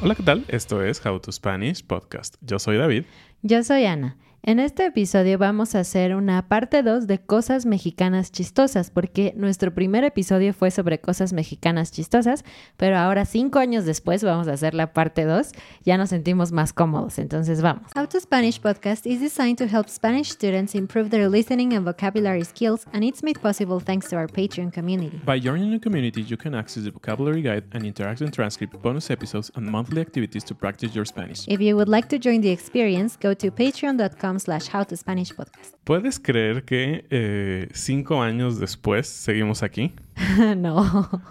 Hola, ¿qué tal? Esto es How to Spanish Podcast. Yo soy David. Yo soy Ana. En este episodio vamos a hacer una parte 2 de cosas mexicanas chistosas, porque nuestro primer episodio fue sobre cosas mexicanas chistosas, pero ahora cinco años después vamos a hacer la parte 2. Ya nos sentimos más cómodos, entonces vamos. How to Spanish podcast is designed to help Spanish students improve their listening and vocabulary skills, and it's made possible thanks to our Patreon community. By joining the community, you can access the vocabulary guide and interactive transcript, bonus episodes, and monthly activities to practice your Spanish. If you would like to join the experience, go to patreon.com slash. ¿Puedes creer que eh, cinco años después seguimos aquí? no.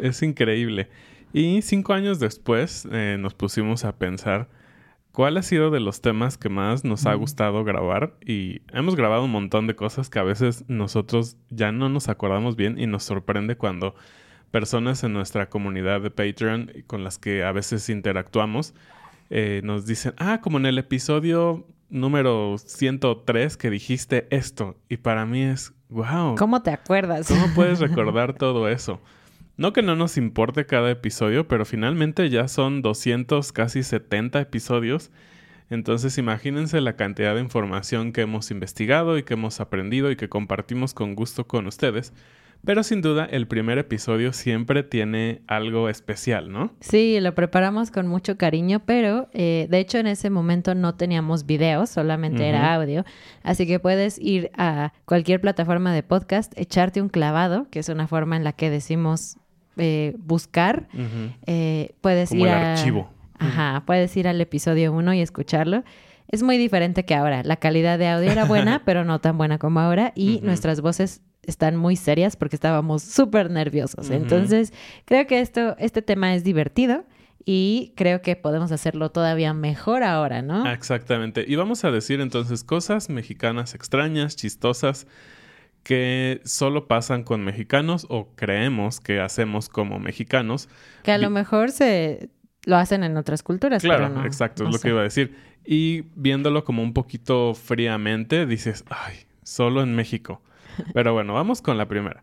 Es increíble. Y cinco años después eh, nos pusimos a pensar cuál ha sido de los temas que más nos ha gustado grabar y hemos grabado un montón de cosas que a veces nosotros ya no nos acordamos bien y nos sorprende cuando personas en nuestra comunidad de Patreon con las que a veces interactuamos eh, nos dicen, ah, como en el episodio número 103 que dijiste esto y para mí es, wow. ¿Cómo te acuerdas? ¿Cómo puedes recordar todo eso? No que no nos importe cada episodio, pero finalmente ya son 200, casi 70 episodios. Entonces imagínense la cantidad de información que hemos investigado y que hemos aprendido y que compartimos con gusto con ustedes. Pero sin duda el primer episodio siempre tiene algo especial, ¿no? Sí, lo preparamos con mucho cariño, pero eh, de hecho en ese momento no teníamos video, solamente era audio. Así que puedes ir a cualquier plataforma de podcast, echarte un clavado, que es una forma en la que decimos eh, buscar. Eh, puedes Como ir el a... archivo. Ajá, puedes ir al episodio 1 y escucharlo. Es muy diferente que ahora. La calidad de audio era buena, pero no tan buena como ahora. Y nuestras voces están muy serias porque estábamos súper nerviosos. Entonces, creo que esto, este tema es divertido y creo que podemos hacerlo todavía mejor ahora, ¿no? Exactamente. Y vamos a decir entonces cosas mexicanas extrañas, chistosas, que solo pasan con mexicanos o creemos que hacemos como mexicanos. que a lo mejor se lo hacen en otras culturas. Claro, pero no, exacto, no es lo sé. que iba a decir. Y viéndolo como un poquito fríamente, dices, ay, solo en México. Pero bueno, vamos con la primera.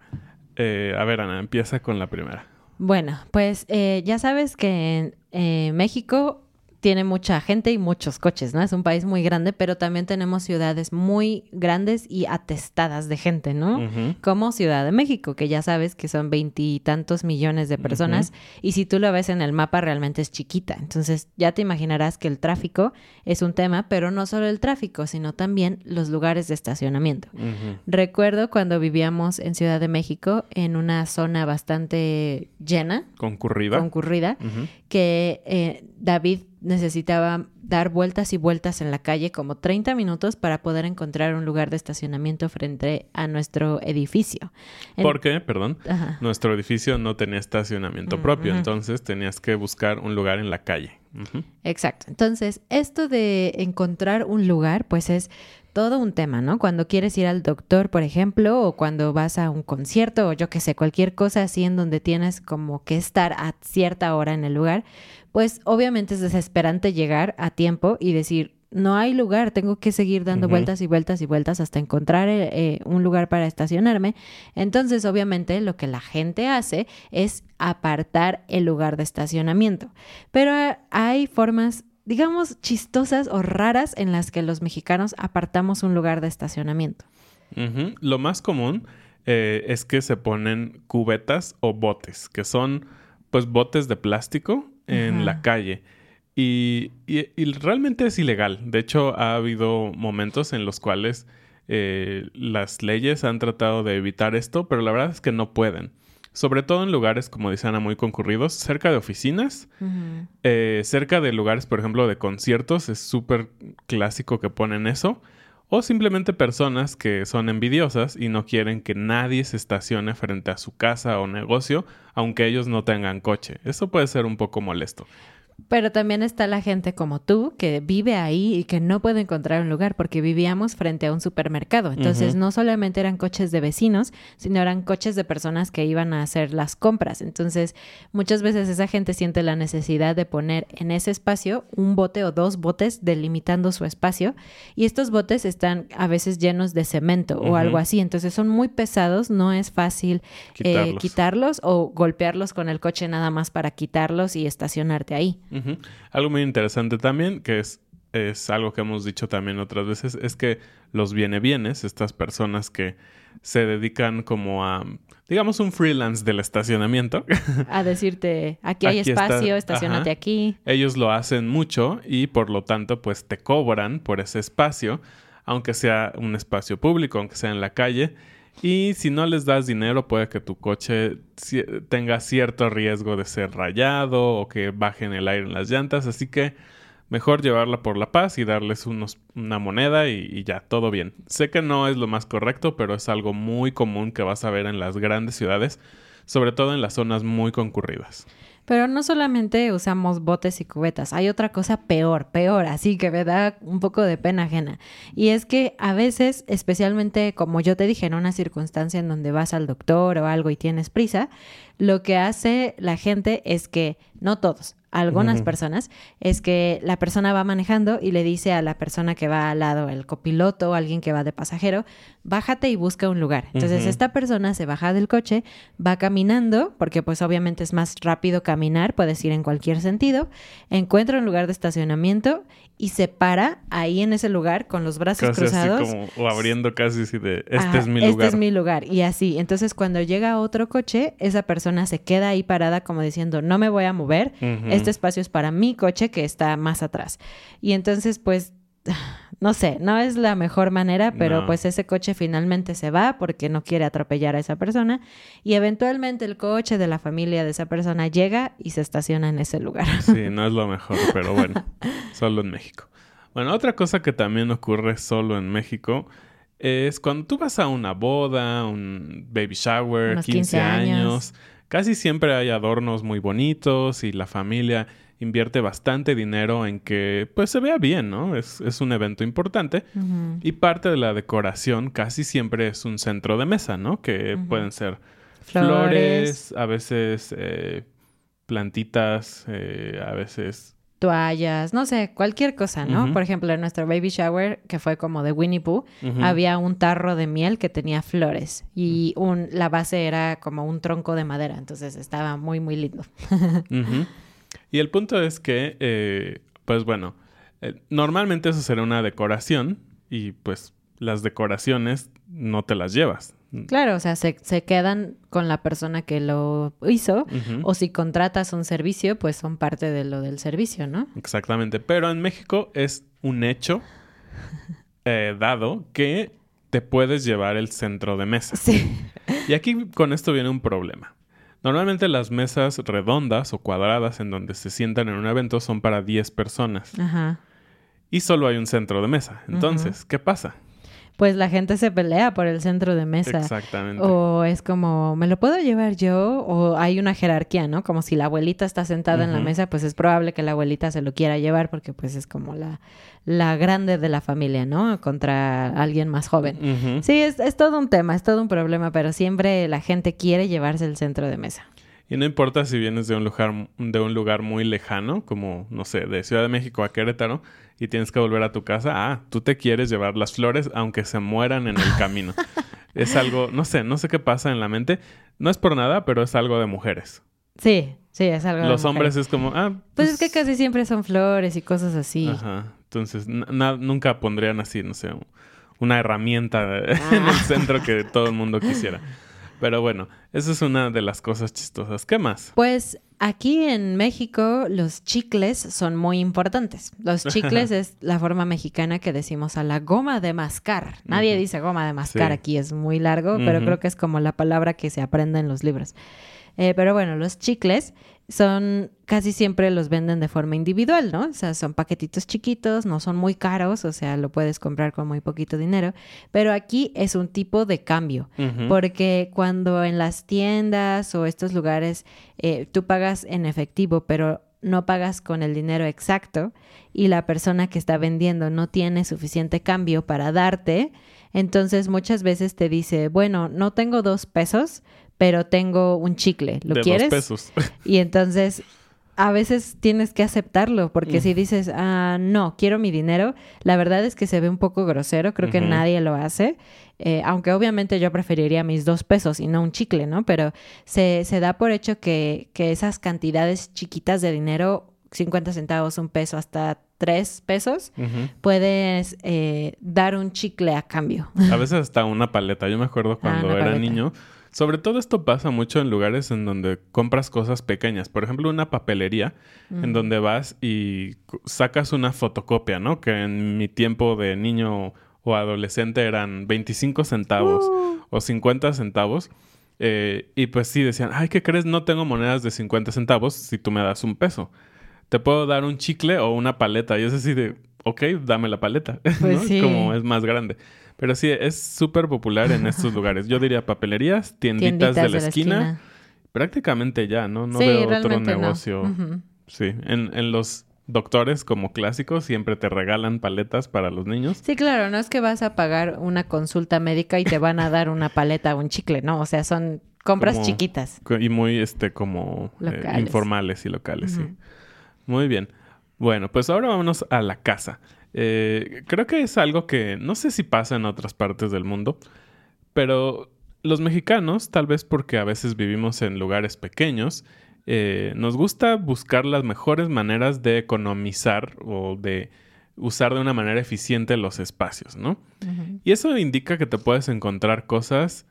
Eh, a ver, Ana, empieza con la primera. Bueno, pues eh, ya sabes que en eh, México tiene mucha gente y muchos coches, ¿no? Es un país muy grande, pero también tenemos ciudades muy grandes y atestadas de gente, ¿no? Como Ciudad de México, que ya sabes que son veintitantos millones de personas y si tú lo ves en el mapa realmente es chiquita. Entonces ya te imaginarás que el tráfico es un tema, pero no solo el tráfico, sino también los lugares de estacionamiento. Recuerdo cuando vivíamos en Ciudad de México en una zona bastante llena, Concurrida. concurrida, que eh, David necesitaba dar vueltas y vueltas en la calle como 30 minutos para poder encontrar un lugar de estacionamiento frente a nuestro edificio. En- Porque, perdón, Ajá. nuestro edificio no tenía estacionamiento Mm, propio, entonces tenías que buscar un lugar en la calle. Exacto. Entonces, esto de encontrar un lugar, pues es todo un tema, ¿no? Cuando quieres ir al doctor, por ejemplo, o cuando vas a un concierto, o yo qué sé, cualquier cosa así en donde tienes como que estar a cierta hora en el lugar, pues obviamente es desesperante llegar a tiempo y decir, no hay lugar, tengo que seguir dando vueltas y vueltas y vueltas hasta encontrar eh, eh, un lugar para estacionarme. Entonces, obviamente, lo que la gente hace es apartar el lugar de estacionamiento. Pero eh, hay formas, digamos, chistosas o raras en las que los mexicanos apartamos un lugar de estacionamiento. Lo más común eh, es que se ponen cubetas o botes, que son pues botes de plástico en la calle. Y, y- y realmente es ilegal. De hecho, ha habido momentos en los cuales eh, las leyes han tratado de evitar esto, pero la verdad es que no pueden. Sobre todo en lugares, como dice Ana, muy concurridos, cerca de oficinas, eh, cerca de lugares, por ejemplo, de conciertos, es súper clásico que ponen eso. O simplemente personas que son envidiosas y no quieren que nadie se estacione frente a su casa o negocio, aunque ellos no tengan coche. Eso puede ser un poco molesto. Pero también está la gente como tú que vive ahí y que no puede encontrar un lugar porque vivíamos frente a un supermercado. Entonces no solamente eran coches de vecinos, sino eran coches de personas que iban a hacer las compras. Entonces muchas veces esa gente siente la necesidad de poner en ese espacio un bote o dos botes delimitando su espacio y estos botes están a veces llenos de cemento o algo así. Entonces son muy pesados, no es fácil eh, quitarlos o golpearlos con el coche nada más para quitarlos y estacionarte ahí. Algo muy interesante también, que es, es algo que hemos dicho también otras veces, es que los viene bienes, estas personas que se dedican como a, digamos, un freelance del estacionamiento, a decirte, aquí hay Aquí está, espacio, estacionate ajá. aquí. ellos lo hacen mucho y por lo tanto pues te cobran por ese espacio, aunque sea un espacio público, aunque sea en la calle. Y si no les das dinero, puede que tu coche tenga cierto riesgo de ser rayado o que bajen el aire en las llantas. Así que mejor llevarla por la paz y darles una moneda y ya, todo bien. Sé que no es lo más correcto, pero es algo muy común que vas a ver en las grandes ciudades, sobre todo en las zonas muy concurridas. Pero no solamente usamos botes y cubetas, hay otra cosa peor, peor, así que me da un poco de pena ajena. Y es que a veces, especialmente como yo te dije, en una circunstancia en donde vas al doctor o algo y tienes prisa, lo que hace la gente es que, no todos, algunas personas, es que la persona va manejando y le dice a la persona que va al lado, el copiloto o alguien que va de pasajero, bájate y busca un lugar. Entonces esta persona se baja del coche, va caminando, porque pues obviamente es más rápido caminar, puedes ir en cualquier sentido, encuentra un lugar de estacionamiento y se para ahí en ese lugar con los brazos Casi cruzados. así como, o abriendo casi así de, este Ajá, es mi Este lugar. es mi lugar. Y así. Entonces, cuando llega otro coche, esa persona se queda ahí parada como diciendo, no me voy a mover. Este espacio es para mi coche que está más atrás. Y entonces, pues, no sé, no es la mejor manera, pero No. pues ese coche finalmente se va porque no quiere atropellar a esa persona. Y eventualmente el coche de la familia de esa persona llega y se estaciona en ese lugar. Sí, no es lo mejor, pero bueno, solo en México. Bueno, otra cosa que también ocurre solo en México es cuando tú vas a una boda, un baby shower, Unos 15, 15 años, años. casi siempre hay adornos muy bonitos y la familia invierte bastante dinero en que pues se vea bien, ¿no? Es, es un evento importante. Y parte de la decoración casi siempre es un centro de mesa, ¿no? Que pueden ser Flores. flores, a veces eh, plantitas, eh, a veces... Toallas, no sé, cualquier cosa, ¿no? Por ejemplo, en nuestro baby shower, que fue como de Winnie Pooh, había un tarro de miel que tenía flores y un, la base era como un tronco de madera, entonces estaba muy, muy lindo. Ujú. Y el punto es que, eh, pues bueno, eh, normalmente eso será una decoración y pues las decoraciones no te las llevas. Claro, o sea, se, se quedan con la persona que lo hizo o si contratas un servicio, pues son parte de lo del servicio, ¿no? Exactamente. Pero en México es un hecho eh, dado que te puedes llevar el centro de mesa. Sí. Y aquí con esto viene un problema. Normalmente las mesas redondas o cuadradas en donde se sientan en un evento son para 10 personas Ajá. y solo hay un centro de mesa. Entonces, ¿qué pasa? Pues la gente se pelea por el centro de mesa. Exactamente. O es como, ¿me lo puedo llevar yo? O hay una jerarquía, ¿no? Como si la abuelita está sentada en la mesa, pues es probable que la abuelita se lo quiera llevar porque pues es como la, la grande de la familia, ¿no? Contra alguien más joven. Sí, es, es todo un tema, es todo un problema, pero siempre la gente quiere llevarse el centro de mesa. Y no importa si vienes de un lugar, de un lugar muy lejano, como, no sé, de Ciudad de México a Querétaro, y tienes que volver a tu casa, ah, tú te quieres llevar las flores aunque se mueran en el camino. es algo, no sé, no sé qué pasa en la mente. No es por nada, pero es algo de mujeres. Sí, sí, es algo de Los hombres es como, ah, Pues es que casi siempre son flores y cosas así. Ajá. Entonces, nunca pondrían así, no sé, una herramienta en Ah. el centro que todo el mundo quisiera. Pero bueno, esa es una de las cosas chistosas. ¿Qué más? Pues aquí en México los chicles son muy importantes. Los chicles es la forma mexicana que decimos a la goma de mascar. Nadie dice goma de mascar Sí. aquí, es muy largo, pero creo que es como la palabra que se aprende en los libros. Eh, pero bueno, los chicles son casi siempre los venden de forma individual, ¿no? O sea, son paquetitos chiquitos, no son muy caros, o sea, lo puedes comprar con muy poquito dinero, pero aquí es un tipo de cambio. Porque cuando en las tiendas o estos lugares eh, tú pagas en efectivo, pero no pagas con el dinero exacto y la persona que está vendiendo no tiene suficiente cambio para darte, entonces muchas veces te dice, bueno, no tengo dos pesos, pero tengo un chicle, ¿lo de quieres? dos pesos. Y entonces a veces tienes que aceptarlo, porque Mm. si dices, ah, no, quiero mi dinero, la verdad es que se ve un poco grosero, creo que nadie lo hace, eh, aunque obviamente yo preferiría mis dos pesos y no un chicle, ¿no? Pero se, se da por hecho que, que esas cantidades chiquitas de dinero, 50 centavos, un peso, hasta tres pesos, puedes eh, dar un chicle a cambio. A veces hasta una paleta. Yo me acuerdo cuando Ah, una era paleta. niño. Sobre todo esto pasa mucho en lugares en donde compras cosas pequeñas. Por ejemplo, una papelería en donde vas y sacas una fotocopia, ¿no? Que en mi tiempo de niño o adolescente eran 25 centavos o 50 centavos. Eh, y pues sí, decían, ay, ¿qué crees? No tengo monedas de 50 centavos si tú me das un peso. Te puedo dar un chicle o una paleta. Y es así de, ok, dame la paleta. Pues ¿no? sí. Como es más grande. Pero sí, es súper popular en estos lugares. Yo diría papelerías, tienditas, de la, esquina. Prácticamente ya, ¿no? No sí, veo otro no. negocio. Sí, en, en los doctores como clásicos siempre te regalan paletas para los niños. Sí, claro, no es que vas a pagar una consulta médica y te van a dar una paleta o un chicle, no, o sea, son compras Como- chiquitas. Y muy, este, como eh, informales y locales, sí. Muy bien. Bueno, pues ahora vámonos a la casa. Eh, creo que es algo que no sé si pasa en otras partes del mundo, pero los mexicanos, tal vez porque a veces vivimos en lugares pequeños, eh, nos gusta buscar las mejores maneras de economizar o de usar de una manera eficiente los espacios, ¿no? Y eso indica que te puedes encontrar cosas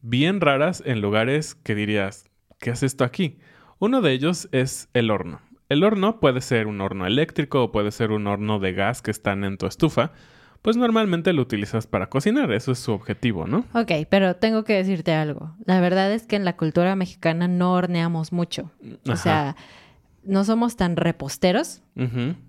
bien raras en lugares que dirías, ¿qué hace esto aquí? Uno de ellos es el horno. El horno puede ser un horno eléctrico o puede ser un horno de gas que están en tu estufa. Pues normalmente lo utilizas para cocinar, eso es su objetivo, ¿no? Ok, pero tengo que decirte algo. La verdad es que en la cultura mexicana no horneamos mucho. O sea, no somos tan reposteros.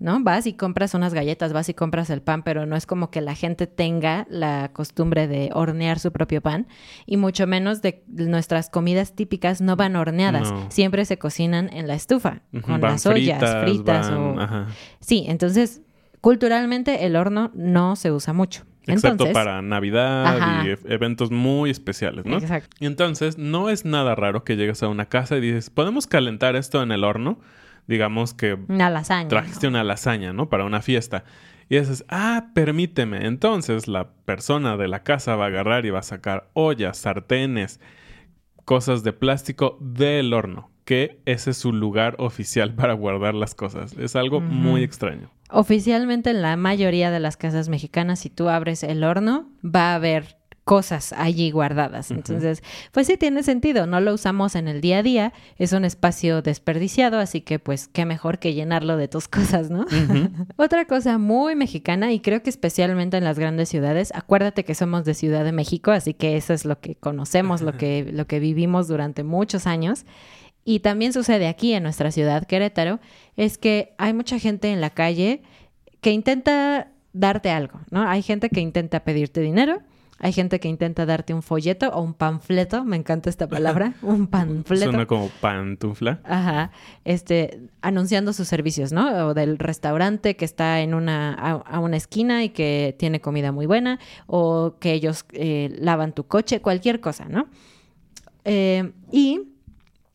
¿no? Vas y compras unas galletas, vas y compras el pan, pero no es como que la gente tenga la costumbre de hornear su propio pan y mucho menos de nuestras comidas típicas no van horneadas, No. siempre se cocinan en la estufa con van las ollas fritas van- o ajá. Sí, entonces culturalmente el horno no se usa mucho. Excepto Entonces, para Navidad Ajá. y e- eventos muy especiales, ¿no? Exacto. Y entonces no es nada raro que llegues a una casa y dices, ¿podemos calentar esto en el horno? Digamos que Una lasaña. trajiste ¿no? una lasaña, ¿no? Para una fiesta. Y dices, ah, permíteme. Entonces la persona de la casa va a agarrar y va a sacar ollas, sartenes, cosas de plástico del horno. Que ese es su lugar oficial para guardar las cosas. Es algo muy extraño. Oficialmente en la mayoría de las casas mexicanas, si tú abres el horno, va a haber cosas allí guardadas. Entonces, pues sí tiene sentido, no lo usamos en el día a día, es un espacio desperdiciado, así que pues qué mejor que llenarlo de tus cosas, ¿no? Otra cosa muy mexicana y creo que especialmente en las grandes ciudades, acuérdate que somos de Ciudad de México, así que eso es lo que conocemos, lo que, lo que vivimos durante muchos años. Y también sucede aquí en nuestra ciudad, Querétaro, es que hay mucha gente en la calle que intenta darte algo, ¿no? Hay gente que intenta pedirte dinero, hay gente que intenta darte un folleto o un panfleto, me encanta esta palabra, un panfleto. Suena como pantufla. Ajá, este, anunciando sus servicios, ¿no? O del restaurante que está en una, a, a una esquina y que tiene comida muy buena, o que ellos eh, lavan tu coche, cualquier cosa, ¿no? Eh, y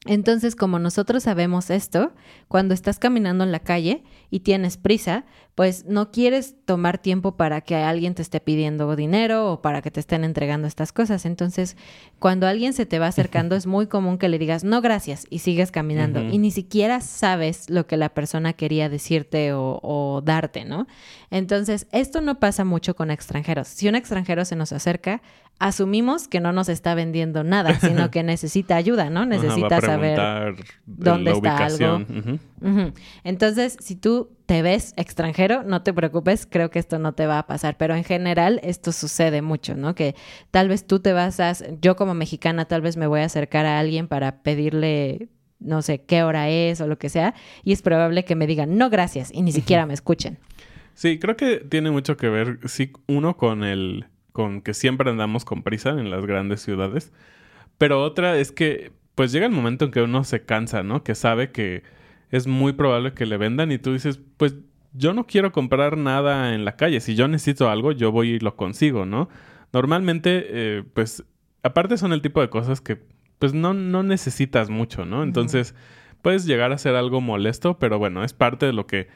entonces, como nosotros sabemos esto, cuando estás caminando en la calle y tienes prisa, pues no quieres tomar tiempo para que alguien te esté pidiendo dinero o para que te estén entregando estas cosas. Entonces, cuando alguien se te va acercando, es muy común que le digas, no, gracias, y sigues caminando. Y ni siquiera sabes lo que la persona quería decirte o, o darte, ¿no? Entonces, esto no pasa mucho con extranjeros. Si un extranjero se nos acerca, asumimos que no nos está vendiendo nada, sino que necesita ayuda, ¿no? Ajá, va a Necesita saber dónde está ubicación. algo. Entonces, si tú te ves extranjero, no te preocupes, creo que esto no te va a pasar, pero en general esto sucede mucho, ¿no? Que tal vez tú te vas a, yo como mexicana tal vez me voy a acercar a alguien para pedirle, no sé, qué hora es o lo que sea, y es probable que me digan, no, gracias, y ni siquiera me escuchen. Sí, creo que tiene mucho que ver, sí, uno con el, con que siempre andamos con prisa en las grandes ciudades, pero otra es que, pues llega el momento en que uno se cansa, ¿no? Que sabe que es muy probable que le vendan y tú dices, pues yo no quiero comprar nada en la calle. Si yo necesito algo, yo voy y lo consigo, ¿no? Normalmente, eh, pues, aparte son el tipo de cosas que, pues, no, no necesitas mucho, ¿no? Entonces, puedes llegar a ser algo molesto, pero bueno, es parte de lo que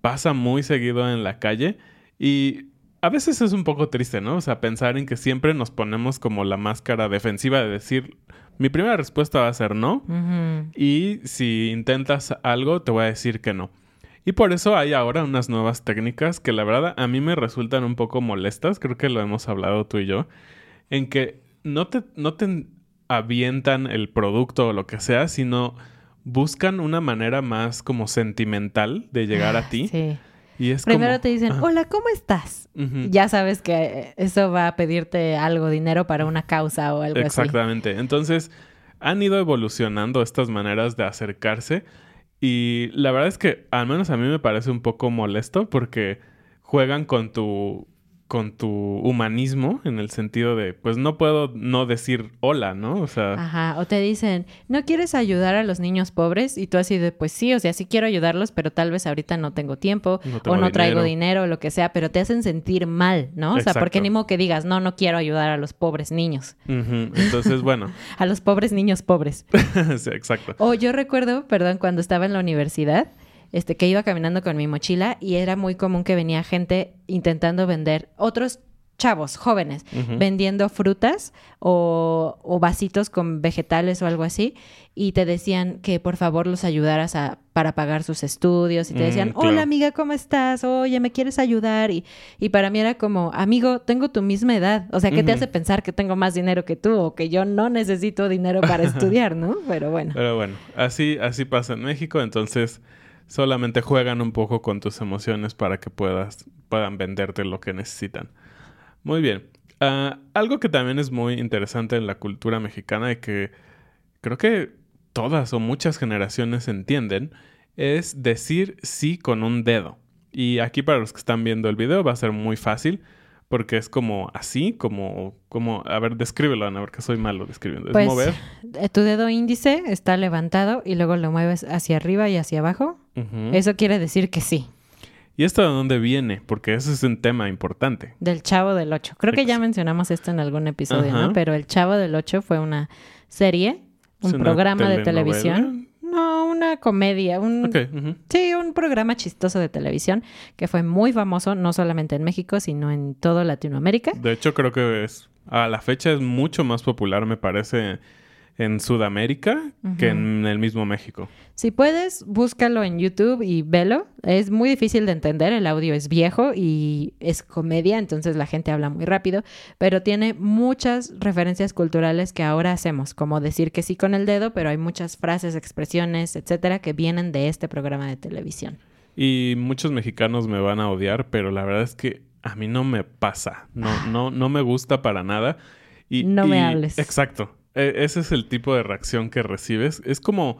pasa muy seguido en la calle y a veces es un poco triste, ¿no? O sea, pensar en que siempre nos ponemos como la máscara defensiva de decir, mi primera respuesta va a ser no, y si intentas algo, te voy a decir que no. Y por eso hay ahora unas nuevas técnicas que la verdad a mí me resultan un poco molestas, creo que lo hemos hablado tú y yo, en que no te, no te avientan el producto o lo que sea, sino buscan una manera más como sentimental de llegar a Ah, ti. Sí. Y es Primero como- te dicen, Ajá. hola, ¿cómo estás? Ya sabes que eso va a pedirte algo, dinero para una causa o algo así. Exactamente. Entonces, han ido evolucionando estas maneras de acercarse y la verdad es que al menos a mí me parece un poco molesto porque juegan con tu con tu humanismo en el sentido de pues no puedo no decir hola, ¿no? O sea, Ajá, o te dicen, ¿no quieres ayudar a los niños pobres? Y tú así de, pues sí, o sea, sí quiero ayudarlos, pero tal vez ahorita no tengo tiempo No o no traigo dinero. lo que sea, pero te hacen sentir mal, ¿no? O sea, porque ni modo que digas, no, no quiero ayudar a los pobres niños, entonces bueno, a los pobres niños pobres. sí, exacto. O yo recuerdo, perdón, cuando estaba en la universidad, este, que iba caminando con mi mochila y era muy común que venía gente intentando vender, otros chavos jóvenes, vendiendo frutas o, o vasitos con vegetales o algo así, y te decían que por favor los ayudaras a, para pagar sus estudios, y te Mm, decían, claro. hola amiga, ¿cómo estás? Oye, ¿me quieres ayudar? Y, y para mí era como, amigo, tengo tu misma edad, o sea, ¿qué te hace pensar que tengo más dinero que tú o que yo no necesito dinero para estudiar, ¿no? Pero bueno. Pero bueno, así, así pasa en México, entonces solamente juegan un poco con tus emociones para que puedas, puedan venderte lo que necesitan. Muy bien. Ah, algo que también es muy interesante en la cultura mexicana y que creo que todas o muchas generaciones entienden es decir sí con un dedo. Y aquí para los que están viendo el video va a ser muy fácil porque es como así, como, como, a ver, descríbelo, Ana, porque soy malo describiendo. Es Pues, mover. eh, tu dedo índice está levantado y luego lo mueves hacia arriba y hacia abajo. Eso quiere decir que sí, ¿Y esto de dónde viene? Porque ese es un tema importante. del Chavo del Ocho. Creo que ya Ex- mencionamos esto en algún episodio, Ajá. ¿no? Pero el Chavo del Ocho fue una serie, un ¿Es una programa de televisión. No, una comedia, un... Sí, un programa chistoso de televisión que fue muy famoso no solamente en México, sino en toda Latinoamérica. De hecho, creo que es a la fecha es mucho más popular, me parece, en Sudamérica que en el mismo México. Si puedes, búscalo en YouTube y velo. Es muy difícil de entender, el audio es viejo y es comedia, entonces la gente habla muy rápido, pero tiene muchas referencias culturales que ahora hacemos, como decir que sí con el dedo, pero hay muchas frases, expresiones, etcétera, que vienen de este programa de televisión. Y muchos mexicanos me van a odiar, pero la verdad es que a mí no me pasa. No, no, no me gusta para nada. Y, No me y- hables. Exacto. E- ese es el tipo de reacción que recibes. Es como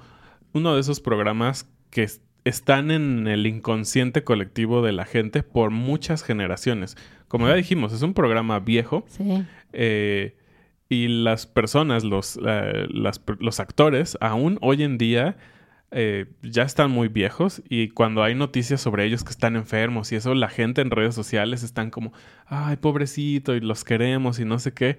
uno de esos programas que es- están en el inconsciente colectivo de la gente por muchas generaciones. Como ya dijimos, es un programa viejo. Sí. eh, y las personas, los, eh, las los actores, aún hoy en día eh, ya están muy viejos y cuando hay noticias sobre ellos que están enfermos y eso, la gente en redes sociales están como, ay, pobrecito, y los queremos y no sé qué.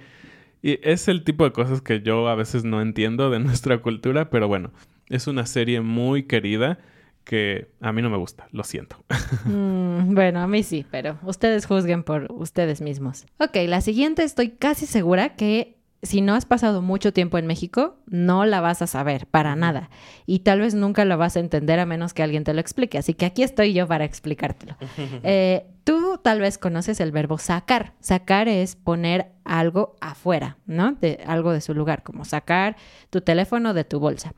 Y es el tipo de cosas que yo a veces no entiendo de nuestra cultura, pero bueno, es una serie muy querida que a mí no me gusta, lo siento. Mm, bueno, a mí sí, pero ustedes juzguen por ustedes mismos. Ok, la siguiente estoy casi segura que si no has pasado mucho tiempo en México, no la vas a saber para nada. Y tal vez nunca lo vas a entender a menos que alguien te lo explique. Así que aquí estoy yo para explicártelo. Eh, tú tal vez conoces el verbo sacar. Sacar es poner algo afuera, ¿no? De algo de su lugar, como sacar tu teléfono de tu bolsa.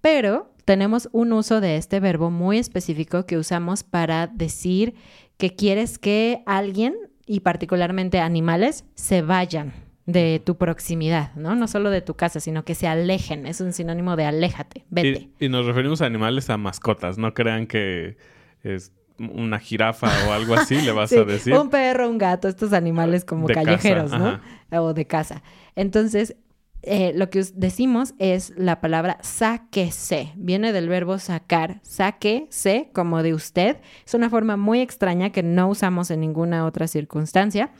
Pero tenemos un uso de este verbo muy específico que usamos para decir que quieres que alguien, y particularmente animales, se vayan de tu proximidad, ¿no? No solo de tu casa, sino que se alejen. Es un sinónimo de aléjate, vete. Y, y nos referimos a animales a mascotas. No crean que es una jirafa o algo así, le vas Sí, a decir. Un perro, un gato, estos animales como De casa, callejeros, ¿no? ajá. O de casa. Entonces, eh, lo que decimos es la palabra sáquese. Viene del verbo sacar. Sáquese, como de usted. Es una forma muy extraña que no usamos en ninguna otra circunstancia,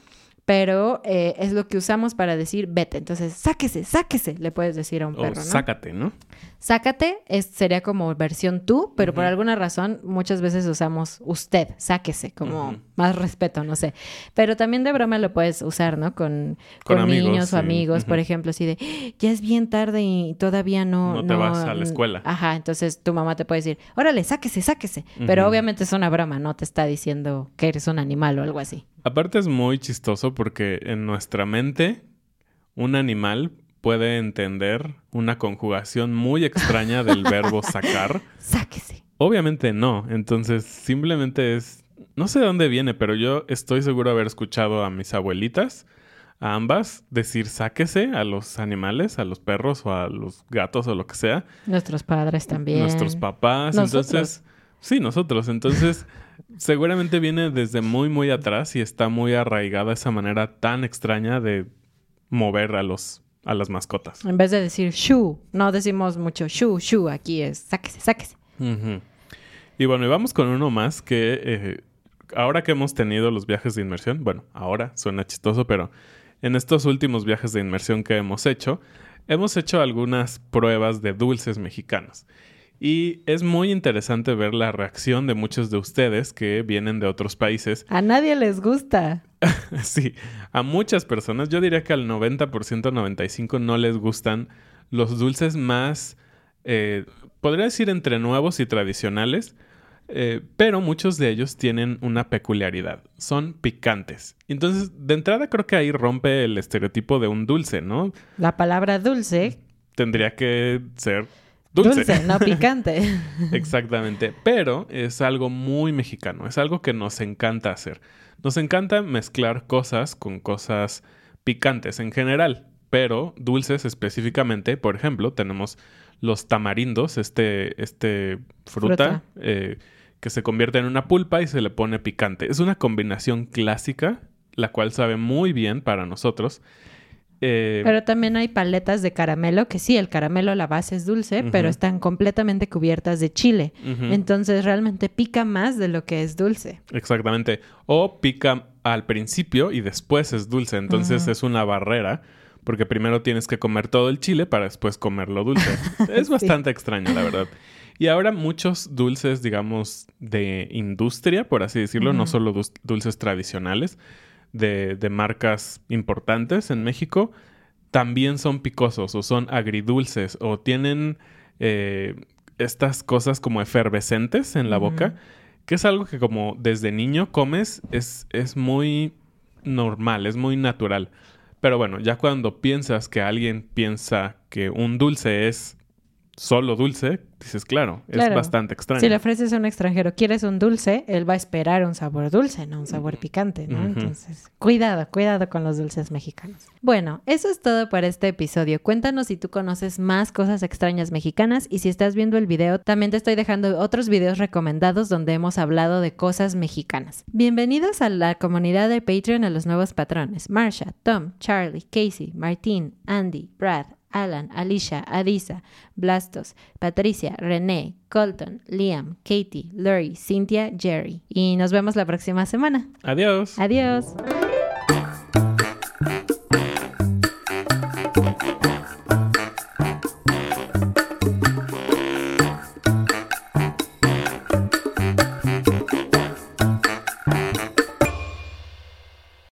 pero eh, es lo que usamos para decir vete. Entonces, sáquese, sáquese, le puedes decir a un O perro, ¿no? sácate, ¿no? Sácate es, sería como versión tú, pero por alguna razón muchas veces usamos usted, sáquese, como más respeto, no sé. Pero también de broma lo puedes usar, ¿no? Con, Con con, amigos, niños sí. o amigos, por ejemplo, así de, "¡Ah! ya es bien tarde y todavía no... No te vas a la escuela. Ajá, entonces tu mamá te puede decir, órale, sáquese, sáquese. Pero obviamente es una broma, no te está diciendo que eres un animal o algo así. Aparte es muy chistoso porque en nuestra mente un animal puede entender una conjugación muy extraña del verbo sacar. Sáquese. Obviamente no, entonces simplemente es, no sé de dónde viene, pero yo estoy seguro de haber escuchado a mis abuelitas, a ambas, decir sáquese a los animales, a los perros o a los gatos o lo que sea, Nuestros padres también. nuestros papás, Nosotros. entonces, sí, nosotros, entonces seguramente viene desde muy, muy atrás y está muy arraigada esa manera tan extraña de mover a los, a las mascotas. En vez de decir shu, no decimos mucho shu, shu, aquí es sáquese, sáquese. Y bueno, y vamos con uno más que eh, ahora que hemos tenido los viajes de inmersión, bueno, ahora suena chistoso, pero en estos últimos viajes de inmersión que hemos hecho, hemos hecho algunas pruebas de dulces mexicanos. Y es muy interesante ver la reacción de muchos de ustedes que vienen de otros países. A nadie les gusta. Sí, a muchas personas, yo diría que al 90%, 95% no les gustan los dulces más, eh, podría decir entre nuevos y tradicionales, eh, pero muchos de ellos tienen una peculiaridad, son picantes. Entonces, de entrada creo que ahí rompe el estereotipo de un dulce, ¿no? La palabra dulce, Tendría que ser dulce. dulce, no picante. Exactamente, pero es algo muy mexicano, es algo que nos encanta hacer. Nos encanta mezclar cosas con cosas picantes en general, pero dulces específicamente, por ejemplo, tenemos los tamarindos, este, este fruta, Fruta. eh, que se convierte en una pulpa y se le pone picante. Es una combinación clásica, la cual sabe muy bien para nosotros. Eh, Pero también hay paletas de caramelo, que sí, el caramelo, la base es dulce, pero están completamente cubiertas de chile. Entonces realmente pica más de lo que es dulce. Exactamente. O pica al principio y después es dulce. Entonces es una barrera. Porque primero tienes que comer todo el chile para después comerlo dulce. es Sí. bastante extraño, la verdad. Y ahora muchos dulces, digamos, de industria, por así decirlo, no solo dulces tradicionales, de, de marcas importantes en México, también son picosos o son agridulces o tienen eh, estas cosas como efervescentes en la boca, que es algo que como desde niño comes, es, es muy normal, es muy natural. Pero bueno, ya cuando piensas que alguien piensa que un dulce es solo dulce, dices, claro, es Claro. bastante extraño. Si le ofreces a un extranjero, ¿quieres un dulce? Él va a esperar un sabor dulce, no un sabor picante, ¿no? Entonces, cuidado, cuidado con los dulces mexicanos. Bueno, eso es todo para este episodio. Cuéntanos si tú conoces más cosas extrañas mexicanas y si estás viendo el video, también te estoy dejando otros videos recomendados donde hemos hablado de cosas mexicanas. Bienvenidos a la comunidad de Patreon a los nuevos patrones. Marsha, Tom, Charlie, Casey, Martín, Andy, Brad, Alan, Alicia, Adisa, Blastos, Patricia, René, Colton, Liam, Katie, Lori, Cynthia, Jerry. Y nos vemos la próxima semana. Adiós. Adiós.